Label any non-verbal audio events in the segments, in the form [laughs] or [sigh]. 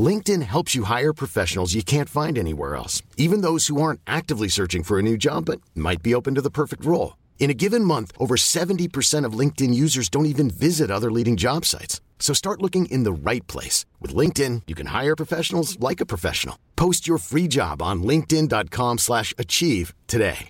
LinkedIn helps you hire professionals you can't find anywhere else, even those who aren't actively searching for a new job but might be open to the perfect role. In a given month, over 70% of LinkedIn users don't even visit other leading job sites. So start looking in the right place. With LinkedIn, you can hire professionals like a professional. Post your free job on linkedin.com slash achieve today.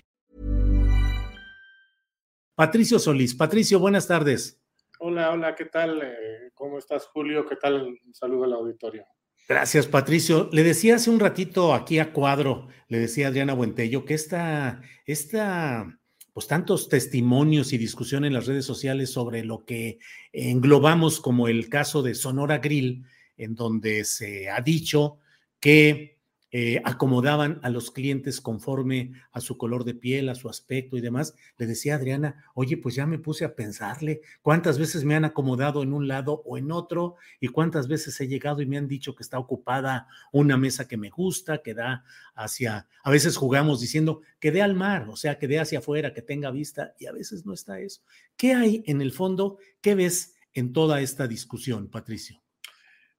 Patricio Solís. Patricio, buenas tardes. Hola, hola, ¿qué tal? Eh, ¿Cómo estás, Julio? ¿Qué tal? Un saludo al auditorio. Gracias, Patricio. Le decía hace un ratito aquí a cuadro, le decía Adriana Buentello, que esta, esta, pues tantos testimonios y discusión en las redes sociales sobre lo que englobamos como el caso de Sonora Grill, en donde se ha dicho que eh, acomodaban a los clientes conforme a su color de piel, a su aspecto y demás. Le decía Adriana, oye, pues ya me puse a pensarle cuántas veces me han acomodado en un lado o en otro y cuántas veces he llegado y me han dicho que está ocupada una mesa que me gusta, que da hacia, a veces jugamos diciendo que dé al mar, o sea, que dé hacia afuera, que tenga vista y a veces no está eso. ¿Qué hay en el fondo? ¿Qué ves en toda esta discusión, Patricio?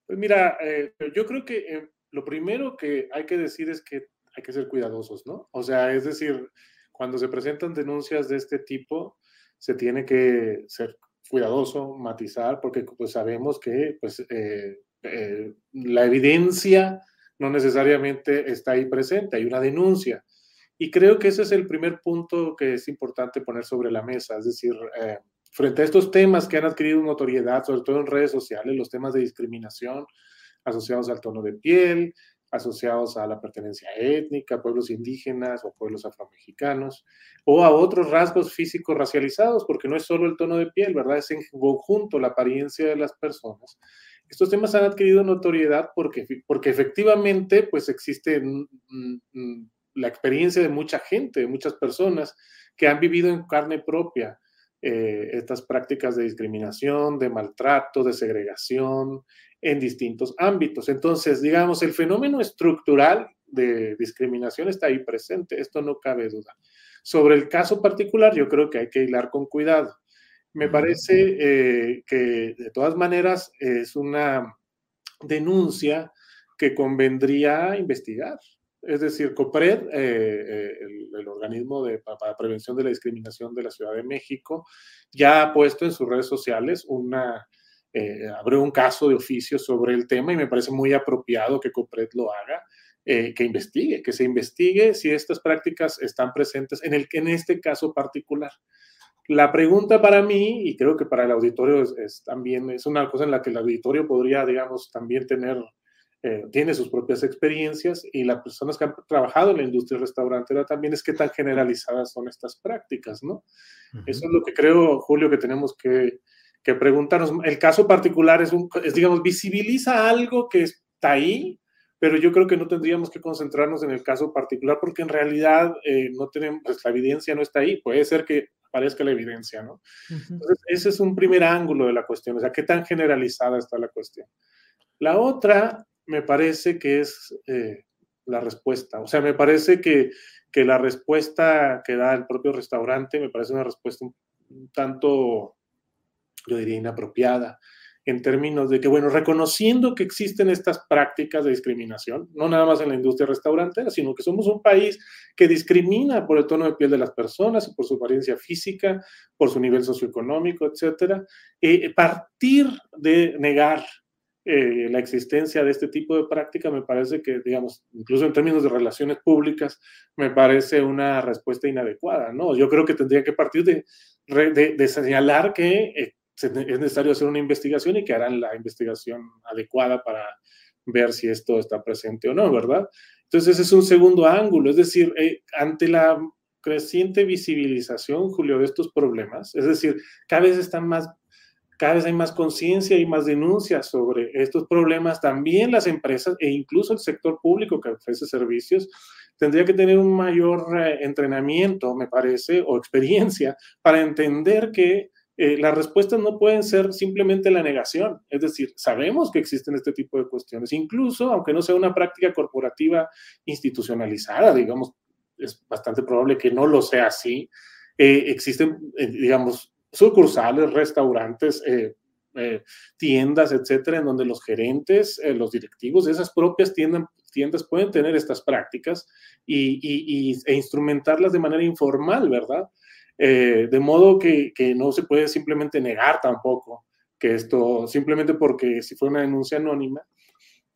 Pues mira, eh, yo creo que... Eh, lo primero que hay que decir es que hay que ser cuidadosos, ¿no? O sea, es decir, cuando se presentan denuncias de este tipo, se tiene que ser cuidadoso, matizar, porque pues sabemos que pues, eh, eh, la evidencia no necesariamente está ahí presente, hay una denuncia. Y creo que ese es el primer punto que es importante poner sobre la mesa, es decir, eh, frente a estos temas que han adquirido notoriedad, sobre todo en redes sociales, los temas de discriminación, asociados al tono de piel, asociados a la pertenencia étnica, pueblos indígenas o pueblos afromexicanos, o a otros rasgos físicos racializados, porque no es solo el tono de piel, ¿verdad? Es en conjunto la apariencia de las personas. Estos temas han adquirido notoriedad porque, porque efectivamente pues existe mm, mm, la experiencia de mucha gente, de muchas personas que han vivido en carne propia eh, estas prácticas de discriminación, de maltrato, de segregación, en distintos ámbitos. Entonces, digamos, el fenómeno estructural de discriminación está ahí presente, esto no cabe duda. Sobre el caso particular, yo creo que hay que hilar con cuidado. Me parece eh, que de todas maneras es una denuncia que convendría investigar. Es decir, COPRED, eh, eh, el, organismo de, para prevención de la discriminación de la Ciudad de México, ya ha puesto en sus redes sociales una, eh, abrió un caso de oficio sobre el tema y me parece muy apropiado que COPRED lo haga, eh, que investigue, que se investigue si estas prácticas están presentes en, el, en este caso particular. La pregunta para mí, y creo que para el auditorio es, también, es una cosa en la que el auditorio podría, digamos, también tener, eh, tiene sus propias experiencias y las personas que han trabajado en la industria restaurantera también es qué tan generalizadas son estas prácticas, ¿no? Eso es lo que creo, Julio, que tenemos que, que preguntarnos. El caso particular es, un, digamos, visibiliza algo que está ahí, pero yo creo que no tendríamos que concentrarnos en el caso particular porque en realidad eh, no tenemos, pues la evidencia no está ahí. Puede ser que aparezca la evidencia, ¿no? Entonces, ese es un primer ángulo de la cuestión, o sea, qué tan generalizada está la cuestión. La otra, me parece que es eh, la respuesta, o sea, me parece que, que la respuesta que da el propio restaurante me parece una respuesta un tanto yo diría inapropiada, en términos de que, bueno, reconociendo que existen estas prácticas de discriminación, no nada más en la industria restaurantera, sino que somos un país que discrimina por el tono de piel de las personas, por su apariencia física, por su nivel socioeconómico, etcétera, eh, partir de negar eh, la existencia de este tipo de práctica, me parece que, digamos, incluso en términos de relaciones públicas, me parece una respuesta inadecuada, ¿no? Yo creo que tendría que partir de, señalar que eh, es necesario hacer una investigación y que harán la investigación adecuada para ver si esto está presente o no, ¿verdad? Entonces, ese es un segundo ángulo, es decir, eh, ante la creciente visibilización, Julio, de estos problemas, es decir, cada vez están más cada vez hay más conciencia y más denuncias sobre estos problemas. También las empresas e incluso el sector público que ofrece servicios tendría que tener un mayor eh, entrenamiento, me parece, o experiencia para entender que eh, las respuestas no pueden ser simplemente la negación. Es decir, sabemos que existen este tipo de cuestiones, incluso aunque no sea una práctica corporativa institucionalizada, digamos, es bastante probable que no lo sea así. Eh, existen, digamos, sucursales, restaurantes, eh, eh, tiendas, etcétera, en donde los gerentes, eh, los directivos de esas propias tiendas, tiendas pueden tener estas prácticas y, e instrumentarlas de manera informal, ¿verdad? de modo que, que, no se puede simplemente negar tampoco que esto, simplemente porque si fue una denuncia anónima,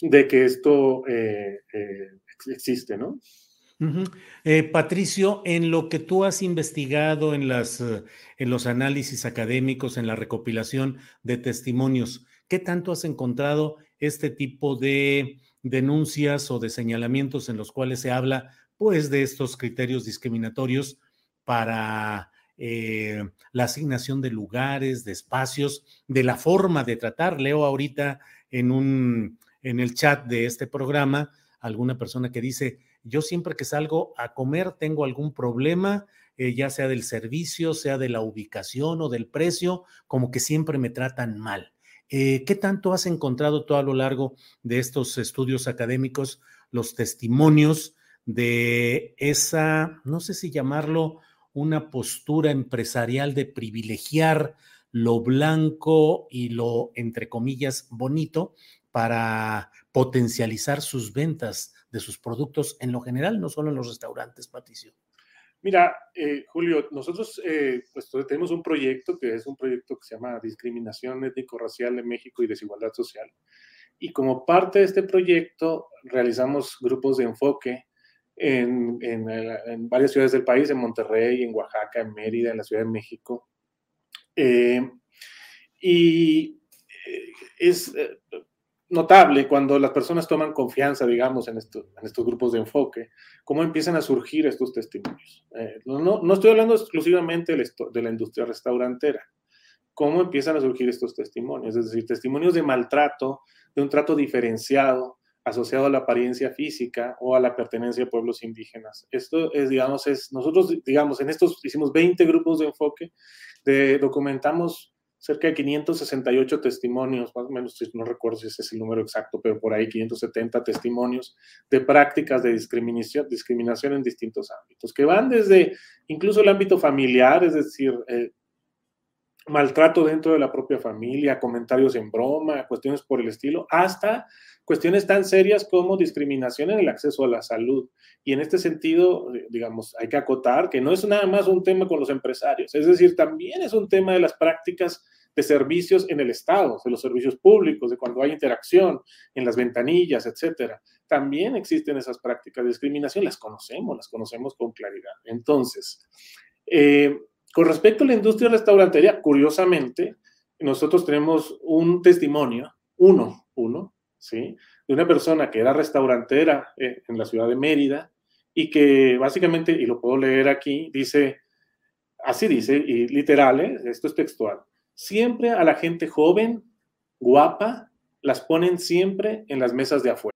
de que esto existe, ¿no? Eh, Patricio, en lo que tú has investigado eh, en los análisis académicos, en la recopilación de testimonios, ¿qué tanto has encontrado este tipo de denuncias o de señalamientos en los cuales se habla pues de estos criterios discriminatorios para eh, la asignación de lugares, de espacios, de la forma de tratar? Leo ahorita en un en el chat de este programa alguna persona que dice yo siempre que salgo a comer tengo algún problema, eh, ya sea del servicio, sea de la ubicación o del precio, como que siempre me tratan mal. Eh, ¿Qué tanto has encontrado tú a lo largo de estos estudios académicos los testimonios de esa, no sé si llamarlo una postura empresarial de privilegiar lo blanco y lo, entre comillas, bonito para potencializar sus ventas de sus productos en lo general, no solo en los restaurantes, Patricio. Mira, eh, Julio, nosotros eh, pues, tenemos un proyecto que es un proyecto que se llama Discriminación Étnico-Racial en México y Desigualdad Social. Y como parte de este proyecto realizamos grupos de enfoque en, en, varias ciudades del país, en Monterrey, en Oaxaca, en Mérida, en la Ciudad de México. Eh, y es, notable cuando las personas toman confianza, digamos, en, en estos grupos de enfoque, cómo empiezan a surgir estos testimonios. Eh, no, no, estoy hablando exclusivamente de la industria restaurantera, cómo empiezan a surgir estos testimonios, es decir, testimonios de maltrato, de un trato diferenciado asociado a la apariencia física o a la pertenencia a pueblos indígenas. Esto es, digamos, es, nosotros, digamos, en estos hicimos 20 grupos de enfoque, de, documentamos cerca de 568 testimonios, más o menos, no recuerdo si ese es el número exacto, pero por ahí 570 testimonios de prácticas de discriminación, discriminación en distintos ámbitos, que van desde incluso el ámbito familiar, es decir, eh, maltrato dentro de la propia familia, comentarios en broma, cuestiones por el estilo, hasta cuestiones tan serias como discriminación en el acceso a la salud. Y en este sentido, eh, digamos, hay que acotar que no es nada más un tema con los empresarios, es decir, también es un tema de las prácticas de servicios en el Estado, de los servicios públicos, de cuando hay interacción en las ventanillas, etcétera. También existen esas prácticas de discriminación, las conocemos, las conocemos con claridad. Entonces, eh, con respecto a la industria restaurantería, curiosamente, nosotros tenemos un testimonio, uno, uno, ¿sí? De una persona que era restaurantera eh, en la ciudad de Mérida y que básicamente, y lo puedo leer aquí, dice, así dice, y literal, ¿eh? esto es textual, siempre a la gente joven, guapa, las ponen siempre en las mesas de afuera.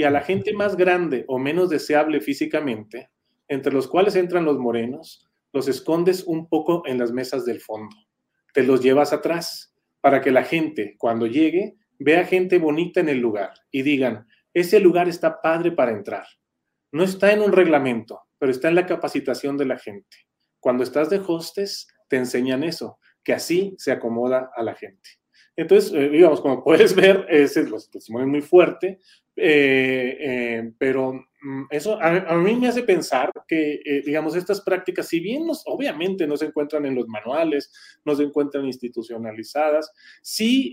Y a la gente más grande o menos deseable físicamente, entre los cuales entran los morenos, los escondes un poco en las mesas del fondo. Te los llevas atrás para que la gente, cuando llegue, vea gente bonita en el lugar y digan, ese lugar está padre para entrar. No está en un reglamento, pero está en la capacitación de la gente. Cuando estás de hostes, te enseñan eso, que así se acomoda a la gente. Entonces, eh, digamos, como [laughs] puedes ver, ese es muy fuerte, eh, eh, pero mm, eso a, mí me hace pensar que, digamos, estas prácticas, si bien obviamente no se encuentran en los manuales, no se encuentran institucionalizadas, sí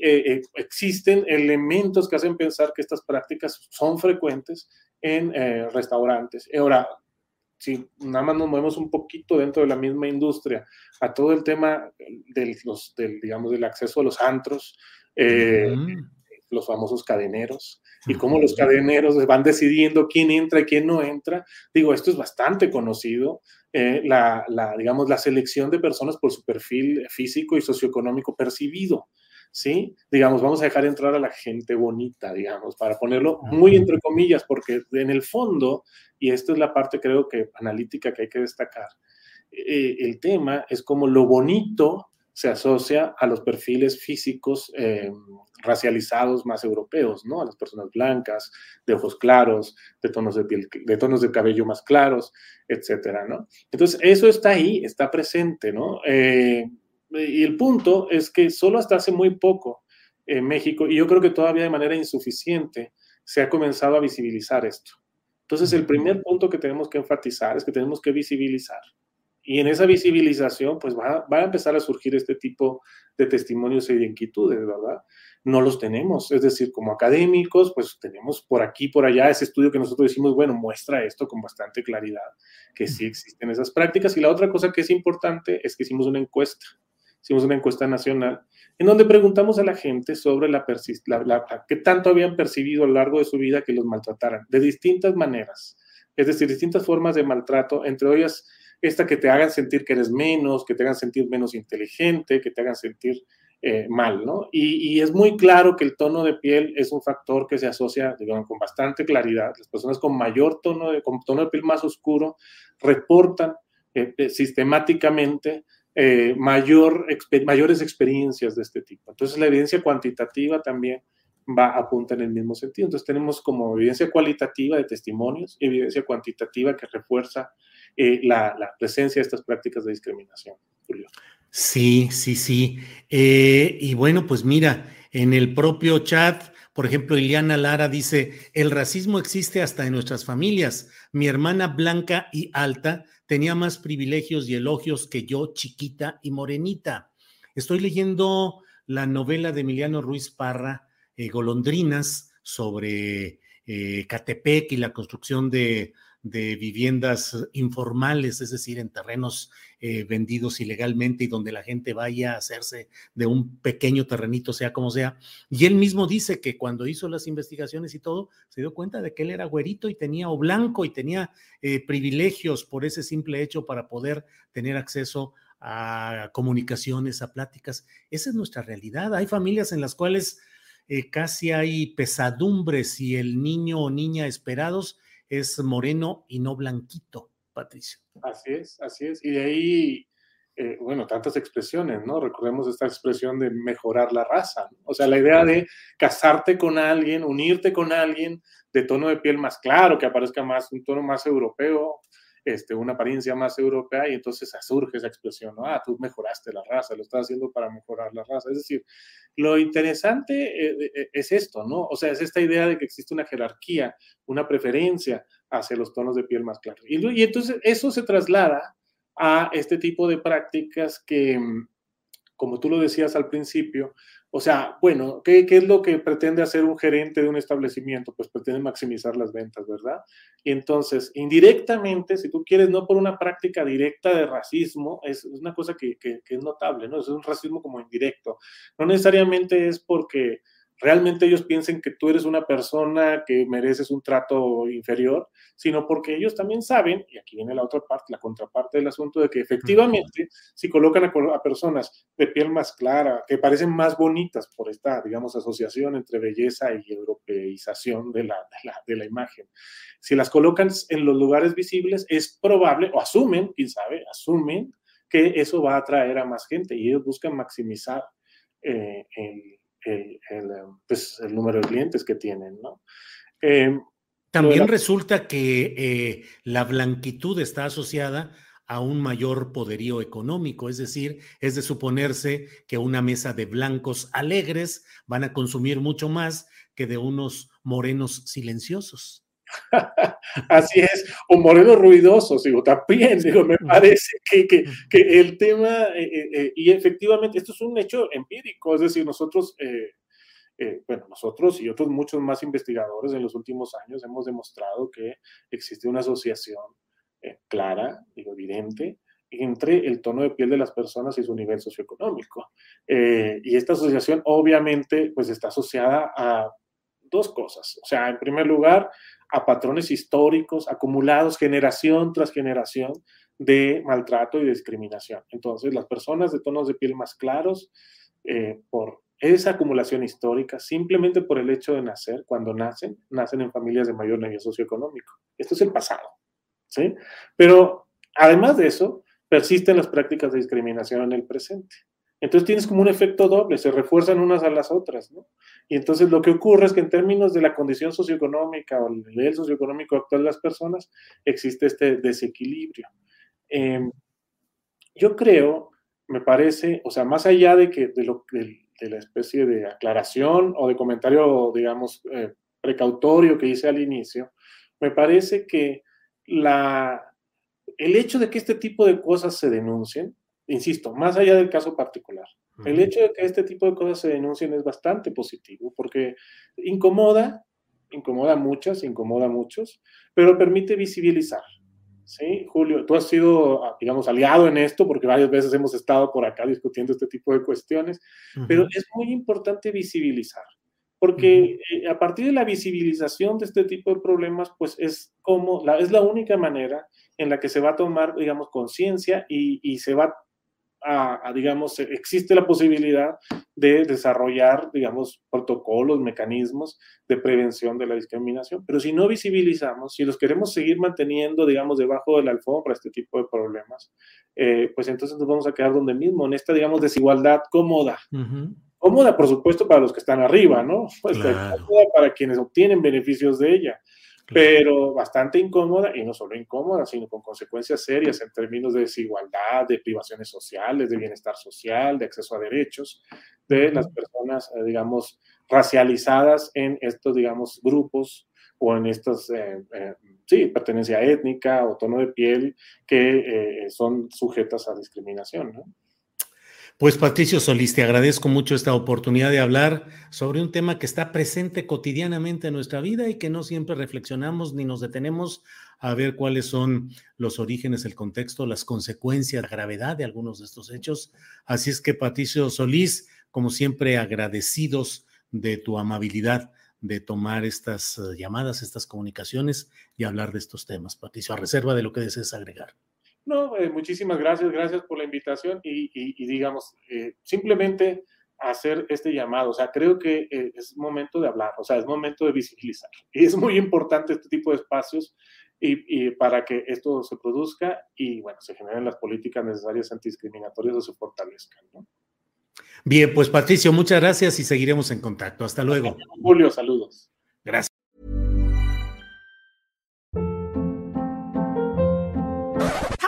existen elementos que hacen pensar que estas prácticas son frecuentes en restaurantes. Ahora, si nada más nos movemos un poquito dentro de la misma industria a todo el tema del, los, del digamos, del acceso a los antros, eh, los famosos cadeneros, y cómo los cadeneros van decidiendo quién entra y quién no entra. Digo, esto es bastante conocido. Eh, la, la, digamos, la selección de personas por su perfil físico y socioeconómico percibido. ¿Sí? Digamos, vamos a dejar entrar a la gente bonita, digamos, para ponerlo muy entre comillas, porque en el fondo, y esta es la parte creo que analítica que hay que destacar, eh, el tema es como lo bonito se asocia a los perfiles físicos eh, racializados más europeos, ¿no? A las personas blancas, de ojos claros, de tonos de piel, de tonos de cabello más claros, etcétera, ¿no? Entonces, eso está ahí, está presente, ¿no? Eh, y el punto es que solo hasta hace muy poco en México, y yo creo que todavía de manera insuficiente, se ha comenzado a visibilizar esto. Entonces, el primer punto que tenemos que enfatizar es que tenemos que visibilizar. Y en esa visibilización, pues va, va, a empezar a surgir este tipo de testimonios y de inquietudes, ¿verdad? No los tenemos, es decir, como académicos, pues tenemos por aquí, por allá, ese estudio que nosotros decimos, bueno, muestra esto con bastante claridad, que sí existen esas prácticas. Y la otra cosa que es importante es que hicimos una encuesta hicimos una encuesta nacional en donde preguntamos a la gente sobre la, la, qué tanto habían percibido a lo largo de su vida que los maltrataran, de distintas maneras, es decir, distintas formas de maltrato, entre ellas esta que te hagan sentir que eres menos, que te hagan sentir menos inteligente, que te hagan sentir eh, mal, ¿no? Y, es muy claro que el tono de piel es un factor que se asocia, con bastante claridad. Las personas con mayor tono de, con tono de piel más oscuro reportan eh, eh, sistemáticamente eh, mayor, mayores experiencias de este tipo. Entonces la evidencia cuantitativa también va apunta en el mismo sentido. Entonces tenemos como evidencia cualitativa de testimonios, evidencia cuantitativa que refuerza eh, la, presencia de estas prácticas de discriminación. Julio. Sí, sí, sí. Eh, y bueno, pues mira, en el propio chat, por ejemplo, Iliana Lara dice, el racismo existe hasta en nuestras familias. Mi hermana blanca y alta tenía más privilegios y elogios que yo, chiquita y morenita. Estoy leyendo la novela de Emiliano Ruiz Parra, eh, Golondrinas, sobre eh, Catepec y la construcción de de viviendas informales, es decir, en terrenos eh, vendidos ilegalmente y donde la gente vaya a hacerse de un pequeño terrenito, sea como sea. Y él mismo dice que cuando hizo las investigaciones y todo, se dio cuenta de que él era güerito y tenía o blanco y tenía eh, privilegios por ese simple hecho para poder tener acceso a comunicaciones, a pláticas. Esa es nuestra realidad. Hay familias en las cuales eh, casi hay pesadumbres y el niño o niña esperados es moreno y no blanquito, Patricio. Así es, así es. Y de ahí, eh, bueno, tantas expresiones, ¿no? Recordemos esta expresión de mejorar la raza. O sea, la idea de casarte con alguien, unirte con alguien de tono de piel más claro, que aparezca más, un tono más europeo, este, una apariencia más europea y entonces surge esa expresión, ¿no? Ah, tú mejoraste la raza, lo estás haciendo para mejorar la raza. Es decir, lo interesante eh, eh, es esto, ¿no? O sea, es esta idea de que existe una jerarquía, una preferencia hacia los tonos de piel más claros. Y, y entonces eso se traslada a este tipo de prácticas que, como tú lo decías al principio, O sea, bueno, ¿qué, ¿qué, es lo que pretende hacer un gerente de un establecimiento? Pues pretende maximizar las ventas, ¿verdad? Y entonces, indirectamente, si tú quieres, no por una práctica directa de racismo, es, una cosa que, que, es notable, ¿no? Es un racismo como indirecto. No necesariamente es porque realmente ellos piensen que tú eres una persona que mereces un trato inferior, sino porque ellos también saben, y aquí viene la otra parte, la contraparte del asunto, de que efectivamente si colocan a, personas de piel más clara, que parecen más bonitas por esta, digamos, asociación entre belleza y europeización de la, de la, de la imagen, si las colocan en los lugares visibles, es probable, o asumen, quién sabe, asumen que eso va a atraer a más gente y ellos buscan maximizar eh, el el, el, em, pues, el número de clientes que tienen, ¿no? Eh, También la... resulta que eh, la blanquitud está asociada a un mayor poderío económico, es decir, es de suponerse que una mesa de blancos alegres van a consumir mucho más que de unos morenos silenciosos. [laughs] Así es, o morenos ruidosos, digo, también, digo, me parece que, que, que el tema, eh, eh, eh, y efectivamente, esto es un hecho empírico, es decir, nosotros, eh, bueno, nosotros y otros muchos más investigadores en los últimos años hemos demostrado que existe una asociación clara, digo, evidente, entre el tono de piel de las personas y su nivel socioeconómico. y esta asociación obviamente pues está asociada a dos cosas. O sea, en primer lugar, a patrones históricos acumulados generación tras generación de maltrato y discriminación. Entonces, las personas de tonos de piel más claros, eh, por esa acumulación histórica, simplemente por el hecho de nacer, cuando nacen, nacen en familias de mayor nivel socioeconómico. Esto es el pasado, ¿sí? Pero además de eso, persisten las prácticas de discriminación en el presente. Entonces tienes como un efecto doble, se refuerzan unas a las otras, ¿no? Y entonces lo que ocurre es que en términos de la condición socioeconómica o el nivel socioeconómico actual de las personas, existe este desequilibrio. Eh, yo creo, me parece, o sea, más allá de que de, lo, de la especie de aclaración o de comentario, digamos, eh, precautorio que hice al inicio, me parece que la, el hecho de que este tipo de cosas se denuncien, insisto, más allá del caso particular, el hecho de que este tipo de cosas se denuncien es bastante positivo porque incomoda, incomoda a muchas, incomoda a muchos, pero permite visibilizar. ¿Sí? Julio, tú has sido, ah, digamos, aliado en esto porque varias veces hemos estado por acá discutiendo este tipo de cuestiones, uh -huh. pero es muy importante visibilizar, porque uh -huh. a partir de la visibilización de este tipo de problemas, pues es como, la, es la única manera en la que se va a tomar, digamos, conciencia y, y se va a, a, digamos, existe la posibilidad de desarrollar, digamos, protocolos, mecanismos de prevención de la discriminación. Pero si no visibilizamos, si los queremos seguir manteniendo, digamos, debajo de la alfombra este tipo de problemas, eh, pues entonces nos vamos a quedar donde mismo, en esta, digamos, desigualdad cómoda. Uh -huh. Cómoda, por supuesto, para los que están arriba, ¿no? [laughs] Pues claro. cómoda para quienes obtienen beneficios de ella pero bastante incómoda y no solo incómoda, sino con consecuencias serias en términos de desigualdad, de privaciones sociales, de bienestar social, de acceso a derechos de las personas, eh, digamos, racializadas en estos, digamos, grupos o en estas, eh, eh, sí, pertenencia étnica o tono de piel que eh, son sujetas a discriminación, ¿no? Pues Patricio Solís, te agradezco mucho esta oportunidad de hablar sobre un tema que está presente cotidianamente en nuestra vida y que no siempre reflexionamos ni nos detenemos a ver cuáles son los orígenes, el contexto, las consecuencias, la gravedad de algunos de estos hechos. Así es que Patricio Solís, como siempre, agradecidos de tu amabilidad de tomar estas uh, llamadas, estas comunicaciones y hablar de estos temas. Patricio, a reserva de lo que desees agregar. No, eh, muchísimas gracias, gracias por la invitación y, y, y digamos, eh, simplemente hacer este llamado. O sea, creo que eh, es momento de hablar, o sea, es momento de visibilizar. Y es muy importante este tipo de espacios y, y, para que esto se produzca y, bueno, se generen las políticas necesarias antidiscriminatorias o se fortalezcan, ¿no? Bien, pues Patricio, muchas gracias y seguiremos en contacto. Hasta luego. Julio, saludos.